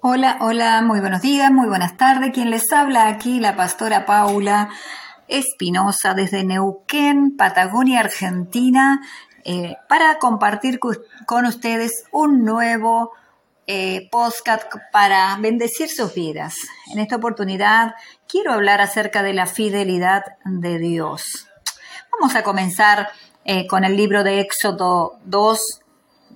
Hola, hola, muy buenos días, muy buenas tardes. Quien les habla aquí, la pastora Paula Espinosa desde Neuquén, Patagonia, Argentina, eh, para compartir con ustedes un nuevo eh, podcast para bendecir sus vidas. En esta oportunidad quiero hablar acerca de la fidelidad de Dios. Vamos a comenzar eh, con el libro de Éxodo 2,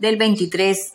del 23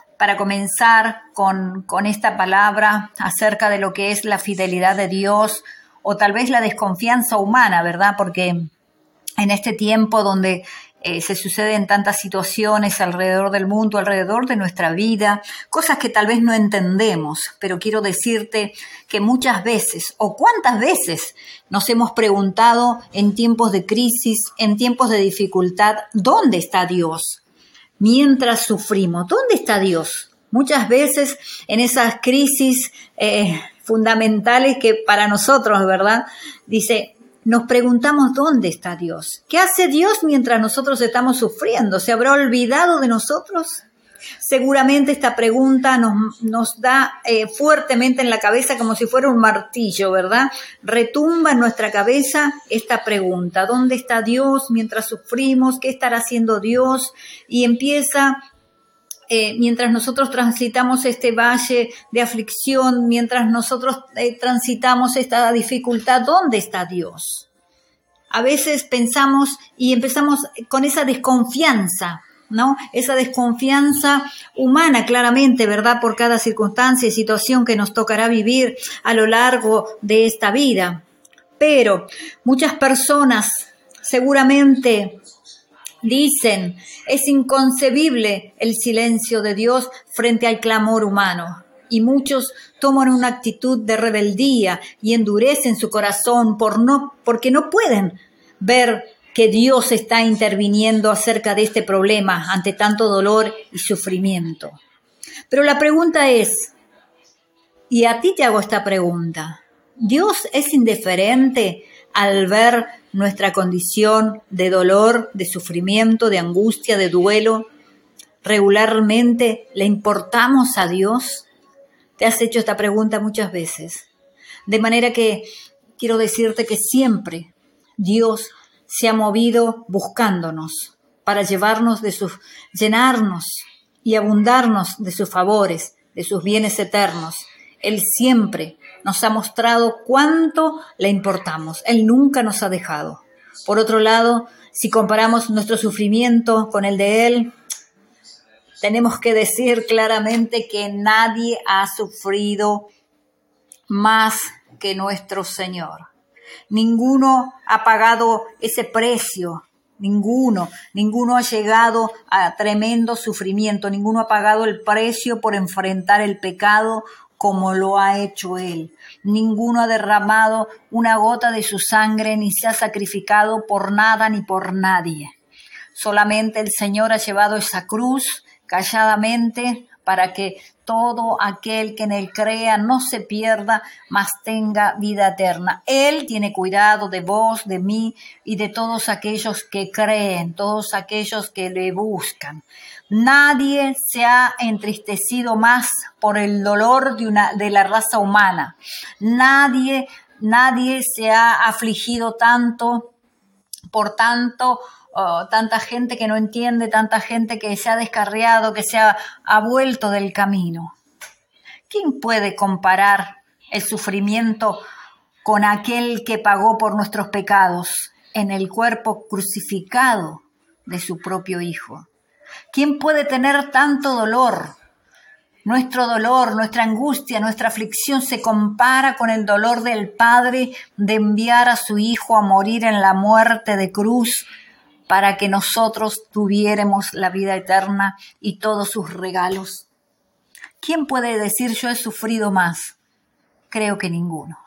para comenzar con, esta palabra acerca de lo que es la fidelidad de Dios o tal vez la desconfianza humana, ¿verdad? Porque en este tiempo donde eh, se suceden tantas situaciones alrededor del mundo, alrededor de nuestra vida, cosas que tal vez no entendemos, pero quiero decirte que muchas veces, o cuántas veces, nos hemos preguntado en tiempos de crisis, en tiempos de dificultad, ¿dónde está Dios? Mientras sufrimos. ¿Dónde está Dios? Muchas veces en esas crisis eh, fundamentales que para nosotros, ¿verdad? Dice, nos preguntamos dónde está Dios. ¿Qué hace Dios mientras nosotros estamos sufriendo? ¿Se habrá olvidado de nosotros? Seguramente esta pregunta nos, nos da eh, fuertemente en la cabeza como si fuera un martillo, ¿verdad? Retumba en nuestra cabeza esta pregunta, ¿dónde está Dios mientras sufrimos? ¿Qué estará haciendo Dios? Y empieza eh, mientras nosotros transitamos este valle de aflicción, mientras nosotros eh, transitamos esta dificultad, ¿dónde está Dios? A veces pensamos y empezamos con esa desconfianza, ¿no? Esa desconfianza humana, claramente, ¿verdad? Por cada circunstancia y situación que nos tocará vivir a lo largo de esta vida. Pero muchas personas seguramente dicen, es inconcebible el silencio de Dios frente al clamor humano. Y muchos toman una actitud de rebeldía y endurecen su corazón por no, porque no pueden ver que Dios está interviniendo acerca de este problema ante tanto dolor y sufrimiento. Pero la pregunta es, y a ti te hago esta pregunta, ¿Dios es indiferente al ver nuestra condición de dolor, de sufrimiento, de angustia, de duelo? ¿Regularmente le importamos a Dios? Te has hecho esta pregunta muchas veces. De manera que quiero decirte que siempre Dios se ha movido buscándonos para llevarnos de sus, llenarnos y abundarnos de sus favores, de sus bienes eternos. Él siempre nos ha mostrado cuánto le importamos. Él nunca nos ha dejado. Por otro lado, si comparamos nuestro sufrimiento con el de Él, tenemos que decir claramente que nadie ha sufrido más que nuestro Señor. Ninguno ha pagado ese precio, ninguno, ninguno ha llegado a tremendo sufrimiento, ninguno ha pagado el precio por enfrentar el pecado como lo ha hecho Él. Ninguno ha derramado una gota de su sangre ni se ha sacrificado por nada ni por nadie. Solamente el Señor ha llevado esa cruz calladamente para que todo aquel que en él crea no se pierda, mas tenga vida eterna. Él tiene cuidado de vos, de mí y de todos aquellos que creen, todos aquellos que le buscan. Nadie se ha entristecido más por el dolor de, una, de la raza humana. Nadie, nadie se ha afligido tanto por tanto tanta gente que no entiende, tanta gente que se ha descarriado, que se ha, ha vuelto del camino. ¿Quién puede comparar el sufrimiento con aquel que pagó por nuestros pecados en el cuerpo crucificado de su propio Hijo? ¿Quién puede tener tanto dolor? Nuestro dolor, nuestra angustia, nuestra aflicción se compara con el dolor del Padre de enviar a su Hijo a morir en la muerte de cruz para que nosotros tuviéramos la vida eterna y todos sus regalos. ¿Quién puede decir yo he sufrido más? Creo que ninguno.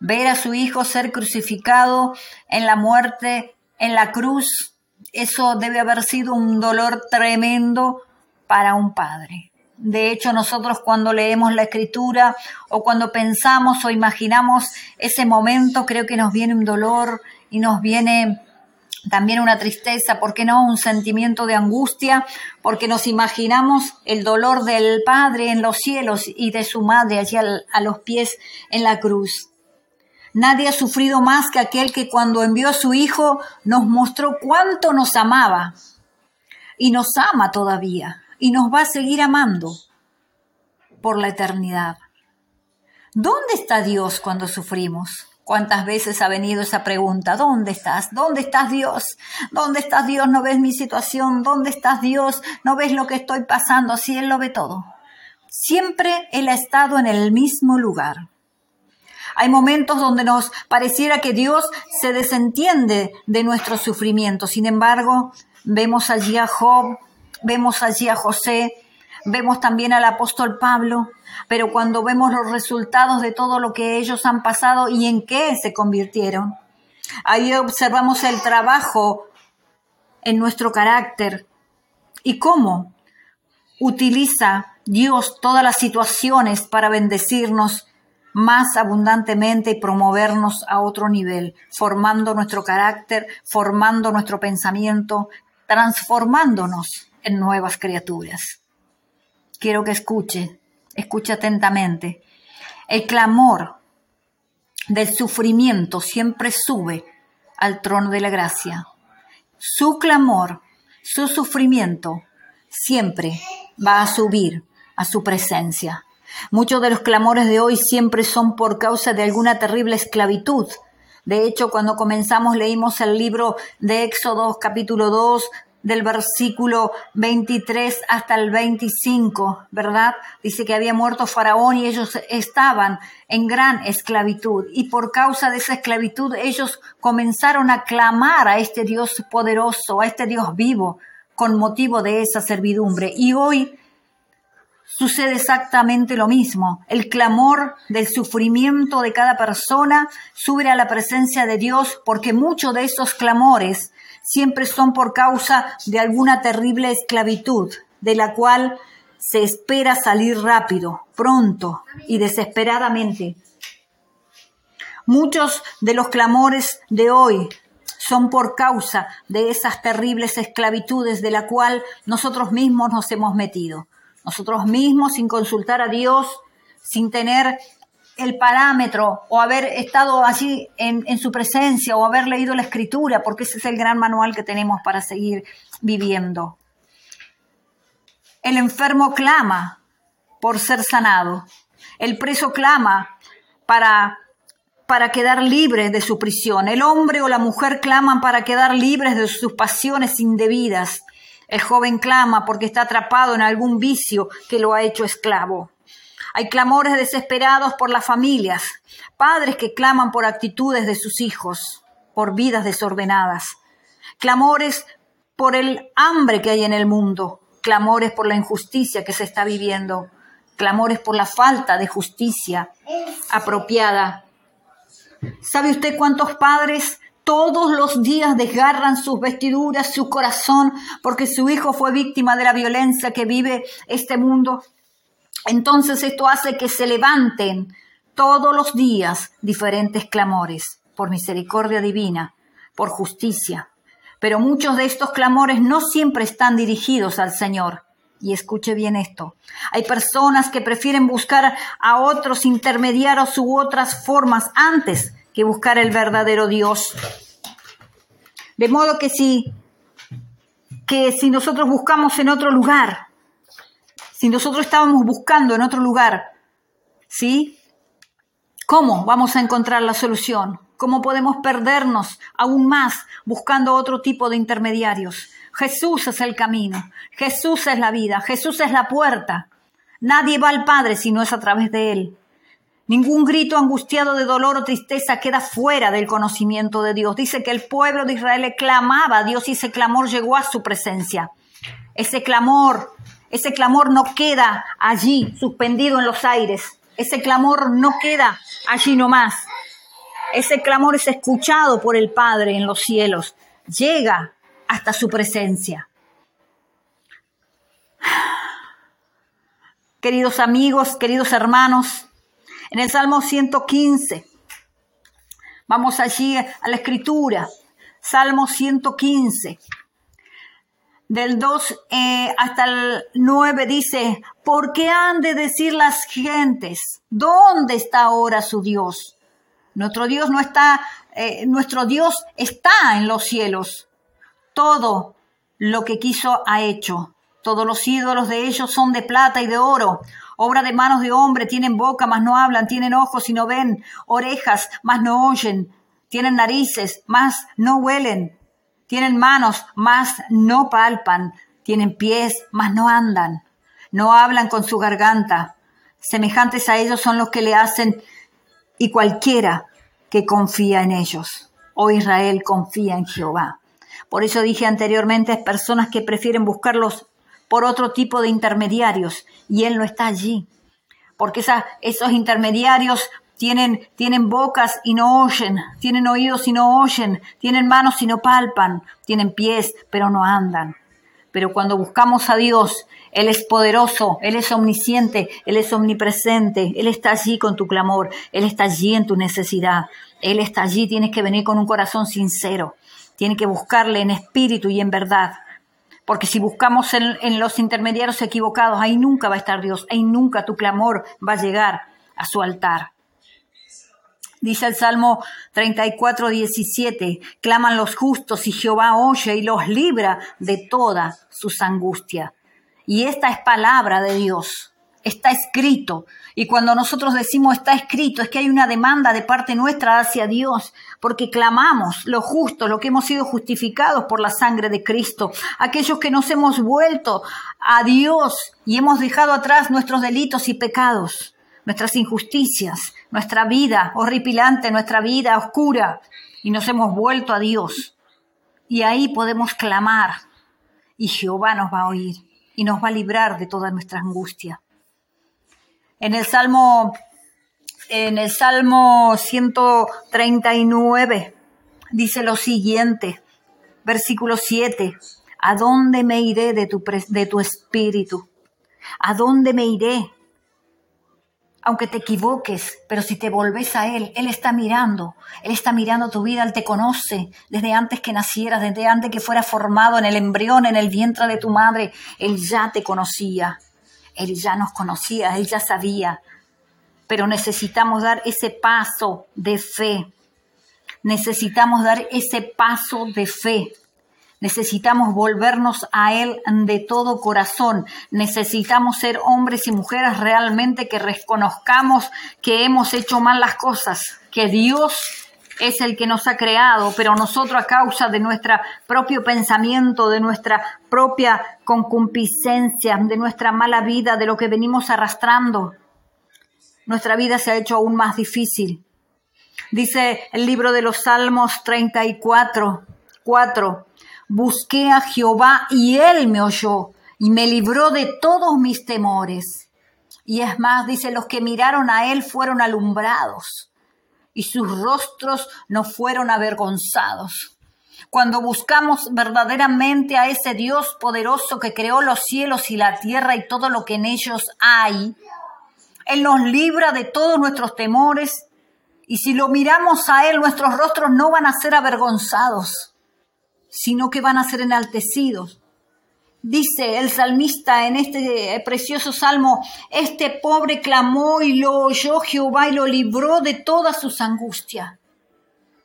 Ver a su hijo ser crucificado en la muerte, en la cruz, eso debe haber sido un dolor tremendo para un padre. De hecho, nosotros cuando leemos la escritura o cuando pensamos o imaginamos ese momento, creo que nos viene un dolor y nos viene también una tristeza, ¿por qué no? Un sentimiento de angustia, porque nos imaginamos el dolor del Padre en los cielos y de su Madre allí a los pies en la cruz. Nadie ha sufrido más que aquel que cuando envió a su Hijo nos mostró cuánto nos amaba y nos ama todavía y nos va a seguir amando por la eternidad. ¿Dónde está Dios cuando sufrimos? ¿Cuántas veces ha venido esa pregunta? ¿Dónde estás? ¿Dónde estás Dios? ¿Dónde estás Dios? ¿No ves mi situación? ¿Dónde estás Dios? ¿No ves lo que estoy pasando? Si Él lo ve todo. Siempre Él ha estado en el mismo lugar. Hay momentos donde nos pareciera que Dios se desentiende de nuestro sufrimiento. Sin embargo, vemos allí a Job, vemos allí a José, vemos también al apóstol Pablo, pero cuando vemos los resultados de todo lo que ellos han pasado y en qué se convirtieron, ahí observamos el trabajo en nuestro carácter y cómo utiliza Dios todas las situaciones para bendecirnos más abundantemente y promovernos a otro nivel, formando nuestro carácter, formando nuestro pensamiento, transformándonos en nuevas criaturas. Quiero que escuche, escuche atentamente. El clamor del sufrimiento siempre sube al trono de la gracia. Su clamor, su sufrimiento, siempre va a subir a su presencia. Muchos de los clamores de hoy siempre son por causa de alguna terrible esclavitud. De hecho, cuando comenzamos leímos el libro de Éxodo capítulo 2, del versículo 23 hasta el 25, ¿verdad? Dice que había muerto Faraón y ellos estaban en gran esclavitud. Y por causa de esa esclavitud ellos comenzaron a clamar a este Dios poderoso, a este Dios vivo, con motivo de esa servidumbre. Y hoy sucede exactamente lo mismo. El clamor del sufrimiento de cada persona sube a la presencia de Dios porque muchos de esos clamores siempre son por causa de alguna terrible esclavitud, de la cual se espera salir rápido, pronto y desesperadamente. Muchos de los clamores de hoy son por causa de esas terribles esclavitudes de la cual nosotros mismos nos hemos metido nosotros mismos sin consultar a Dios, sin tener el parámetro o haber estado allí en, su presencia o haber leído la escritura, porque ese es el gran manual que tenemos para seguir viviendo. El enfermo clama por ser sanado. El preso clama para, para quedar libre de su prisión. El hombre o la mujer claman para quedar libres de sus pasiones indebidas. El joven clama porque está atrapado en algún vicio que lo ha hecho esclavo. Hay clamores desesperados por las familias, padres que claman por actitudes de sus hijos, por vidas desordenadas, clamores por el hambre que hay en el mundo, clamores por la injusticia que se está viviendo, clamores por la falta de justicia apropiada. ¿Sabe usted cuántos padres todos los días desgarran sus vestiduras, su corazón, porque su hijo fue víctima de la violencia que vive este mundo. Entonces esto hace que se levanten todos los días diferentes clamores por misericordia divina, por justicia. Pero muchos de estos clamores no siempre están dirigidos al Señor. Y escuche bien esto. Hay personas que prefieren buscar a otros intermediarios u otras formas antes que buscar el verdadero Dios. De modo que si, que si nosotros buscamos en otro lugar, si nosotros estábamos buscando en otro lugar, ¿sí? ¿Cómo vamos a encontrar la solución? ¿Cómo podemos perdernos aún más buscando otro tipo de intermediarios? Jesús es el camino, Jesús es la vida, Jesús es la puerta. Nadie va al Padre si no es a través de Él. Ningún grito angustiado de dolor o tristeza queda fuera del conocimiento de Dios. Dice que el pueblo de Israel clamaba a Dios y ese clamor llegó a su presencia. Ese clamor, ese clamor no queda allí suspendido en los aires. Ese clamor no queda allí nomás. Ese clamor es escuchado por el Padre en los cielos. Llega hasta su presencia. Queridos amigos, queridos hermanos, en el Salmo 115, vamos allí a la escritura, Salmo 115, del 2 eh, hasta el 9 dice, ¿por qué han de decir las gentes? ¿Dónde está ahora su Dios? Nuestro Dios no está, eh, nuestro Dios está en los cielos. Todo lo que quiso ha hecho. Todos los ídolos de ellos son de plata y de oro, obra de manos de hombre, tienen boca, mas no hablan, tienen ojos y no ven, orejas, mas no oyen, tienen narices, mas no huelen, tienen manos, mas no palpan, tienen pies, mas no andan, no hablan con su garganta. Semejantes a ellos son los que le hacen y cualquiera que confía en ellos. Oh Israel, confía en Jehová. Por eso dije anteriormente, personas que prefieren buscarlos por otro tipo de intermediarios y Él no está allí. Porque esos intermediarios tienen, tienen bocas y no oyen, tienen oídos y no oyen, tienen manos y no palpan, tienen pies pero no andan. Pero cuando buscamos a Dios, Él es poderoso, Él es omnisciente, Él es omnipresente, Él está allí con tu clamor, Él está allí en tu necesidad, Él está allí, tienes que venir con un corazón sincero, tienes que buscarle en espíritu y en verdad. Porque si buscamos en, los intermediarios equivocados, ahí nunca va a estar Dios, ahí nunca tu clamor va a llegar a su altar. Dice el Salmo 34, 17, claman los justos y Jehová oye y los libra de toda sus angustias. Y esta es palabra de Dios está escrito. Y cuando nosotros decimos está escrito, es que hay una demanda de parte nuestra hacia Dios, porque clamamos lo justo, lo que hemos sido justificados por la sangre de Cristo, aquellos que nos hemos vuelto a Dios y hemos dejado atrás nuestros delitos y pecados, nuestras injusticias, nuestra vida horripilante, nuestra vida oscura, y nos hemos vuelto a Dios. Y ahí podemos clamar, y Jehová nos va a oír y nos va a librar de toda nuestra angustia. En el Salmo, en el Salmo 139 dice lo siguiente, versículo 7, ¿a dónde me iré de tu, de tu espíritu? ¿A dónde me iré? Aunque te equivoques, pero si te volves a Él, Él está mirando, Él está mirando tu vida, Él te conoce desde antes que nacieras, desde antes que fueras formado en el embrión, en el vientre de tu madre, Él ya te conocía. Él ya nos conocía, Él ya sabía, pero necesitamos dar ese paso de fe. Necesitamos dar ese paso de fe. Necesitamos volvernos a Él de todo corazón. Necesitamos ser hombres y mujeres realmente que reconozcamos que hemos hecho mal las cosas, que Dios es el que nos ha creado, pero nosotros a causa de nuestro propio pensamiento, de nuestra propia concupiscencia, de nuestra mala vida, de lo que venimos arrastrando, nuestra vida se ha hecho aún más difícil. Dice el libro de los Salmos 34, 4, busqué a Jehová y él me oyó y me libró de todos mis temores. Y es más, dice, los que miraron a él fueron alumbrados y sus rostros no fueron avergonzados. Cuando buscamos verdaderamente a ese Dios poderoso que creó los cielos y la tierra y todo lo que en ellos hay, Él nos libra de todos nuestros temores y si lo miramos a Él, nuestros rostros no van a ser avergonzados, sino que van a ser enaltecidos. Dice el salmista en este precioso salmo, este pobre clamó y lo oyó Jehová y lo libró de todas sus angustias.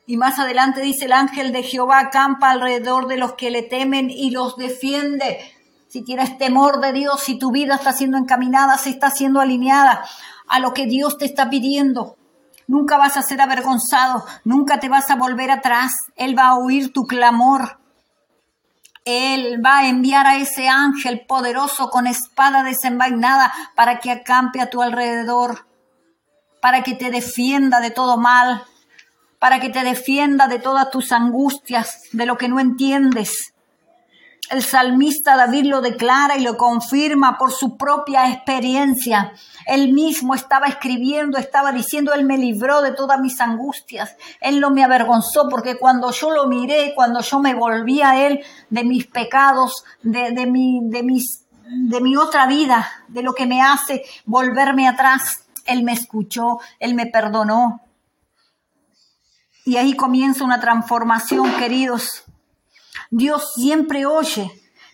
Y más adelante dice el ángel de Jehová acampa alrededor de los que le temen y los defiende. Si tienes temor de Dios, si tu vida está siendo encaminada, si está siendo alineada a lo que Dios te está pidiendo, nunca vas a ser avergonzado, nunca te vas a volver atrás. Él va a oír tu clamor. Él va a enviar a ese ángel poderoso con espada desenvainada para que acampe a tu alrededor, para que te defienda de todo mal, para que te defienda de todas tus angustias, de lo que no entiendes. El salmista David lo declara y lo confirma por su propia experiencia. Él mismo estaba escribiendo, estaba diciendo, Él me libró de todas mis angustias. Él no me avergonzó porque cuando yo lo miré, cuando yo me volví a Él de mis pecados, de, de, mi, de, mis, de mi otra vida, de lo que me hace volverme atrás, Él me escuchó, Él me perdonó. Y ahí comienza una transformación, queridos Dios siempre oye,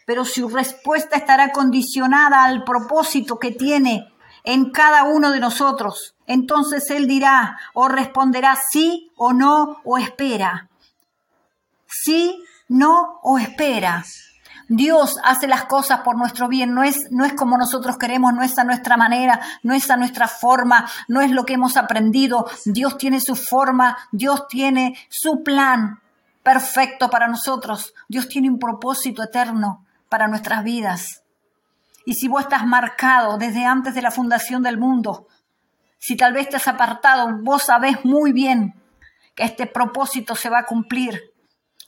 pero su respuesta estará condicionada al propósito que tiene en cada uno de nosotros. Entonces Él dirá o responderá sí o no o espera. Sí, no o espera. Dios hace las cosas por nuestro bien, no es, no es como nosotros queremos, no es a nuestra manera, no es a nuestra forma, no es lo que hemos aprendido. Dios tiene su forma, Dios tiene su plan perfecto para nosotros. Dios tiene un propósito eterno para nuestras vidas. Y si vos estás marcado desde antes de la fundación del mundo, si tal vez te has apartado, vos sabés muy bien que este propósito se va a cumplir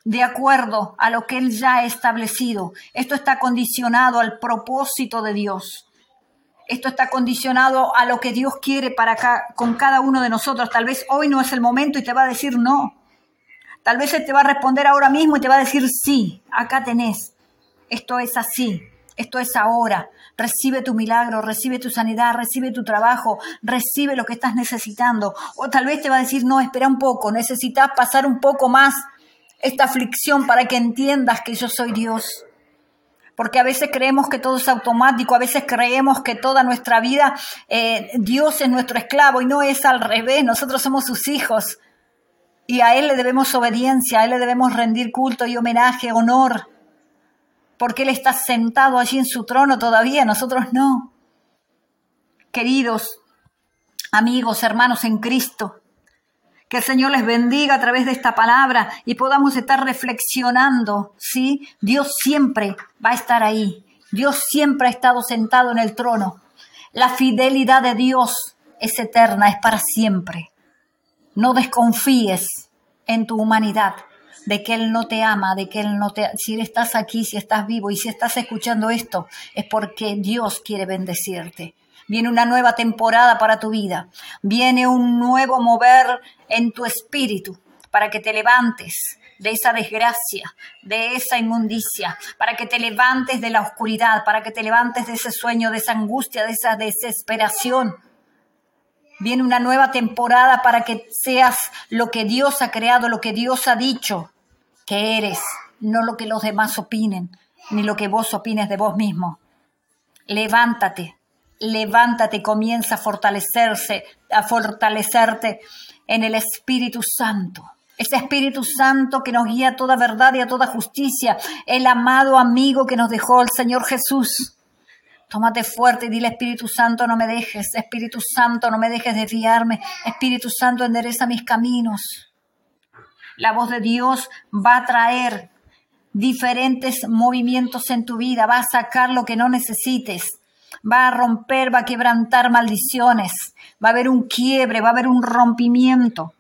de acuerdo a lo que Él ya ha establecido. Esto está condicionado al propósito de Dios. Esto está condicionado a lo que Dios quiere para acá, con cada uno de nosotros. Tal vez hoy no es el momento y te va a decir no. Tal vez te va a responder ahora mismo y te va a decir, sí, acá tenés. Esto es así. Esto es ahora. Recibe tu milagro, recibe tu sanidad, recibe tu trabajo, recibe lo que estás necesitando. O tal vez te va a decir, no, espera un poco, necesitas pasar un poco más esta aflicción para que entiendas que yo soy Dios. Porque a veces creemos que todo es automático, a veces creemos que toda nuestra vida eh, Dios es nuestro esclavo y no es al revés, nosotros somos sus hijos. Y a Él le debemos obediencia, a Él le debemos rendir culto y homenaje, honor, porque Él está sentado allí en su trono todavía, nosotros no. Queridos amigos, hermanos en Cristo, que el Señor les bendiga a través de esta palabra y podamos estar reflexionando, ¿sí? Dios siempre va a estar ahí. Dios siempre ha estado sentado en el trono. La fidelidad de Dios es eterna, es para siempre. No desconfíes en tu humanidad de que Él no te ama, de que Él no te... Si estás aquí, si estás vivo y si estás escuchando esto, es porque Dios quiere bendecirte. Viene una nueva temporada para tu vida. Viene un nuevo mover en tu espíritu para que te levantes de esa desgracia, de esa inmundicia, para que te levantes de la oscuridad, para que te levantes de ese sueño, de esa angustia, de esa desesperación Viene una nueva temporada para que seas lo que Dios ha creado, lo que Dios ha dicho que eres, no lo que los demás opinen, ni lo que vos opines de vos mismo. Levántate, levántate, comienza a fortalecerse, a fortalecerte en el Espíritu Santo. Ese Espíritu Santo que nos guía a toda verdad y a toda justicia, el amado amigo que nos dejó el Señor Jesús. Tómate fuerte y dile Espíritu Santo, no me dejes. Espíritu Santo, no me dejes desviarme. Espíritu Santo, endereza mis caminos. La voz de Dios va a traer diferentes movimientos en tu vida, va a sacar lo que no necesites, va a romper, va a quebrantar maldiciones, va a haber un quiebre, va a haber un rompimiento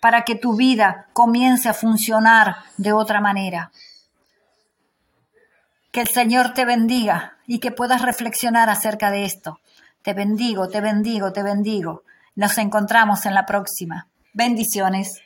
para que tu vida comience a funcionar de otra manera. Que el Señor te bendiga y que puedas reflexionar acerca de esto. Te bendigo, te bendigo, te bendigo. Nos encontramos en la próxima. Bendiciones.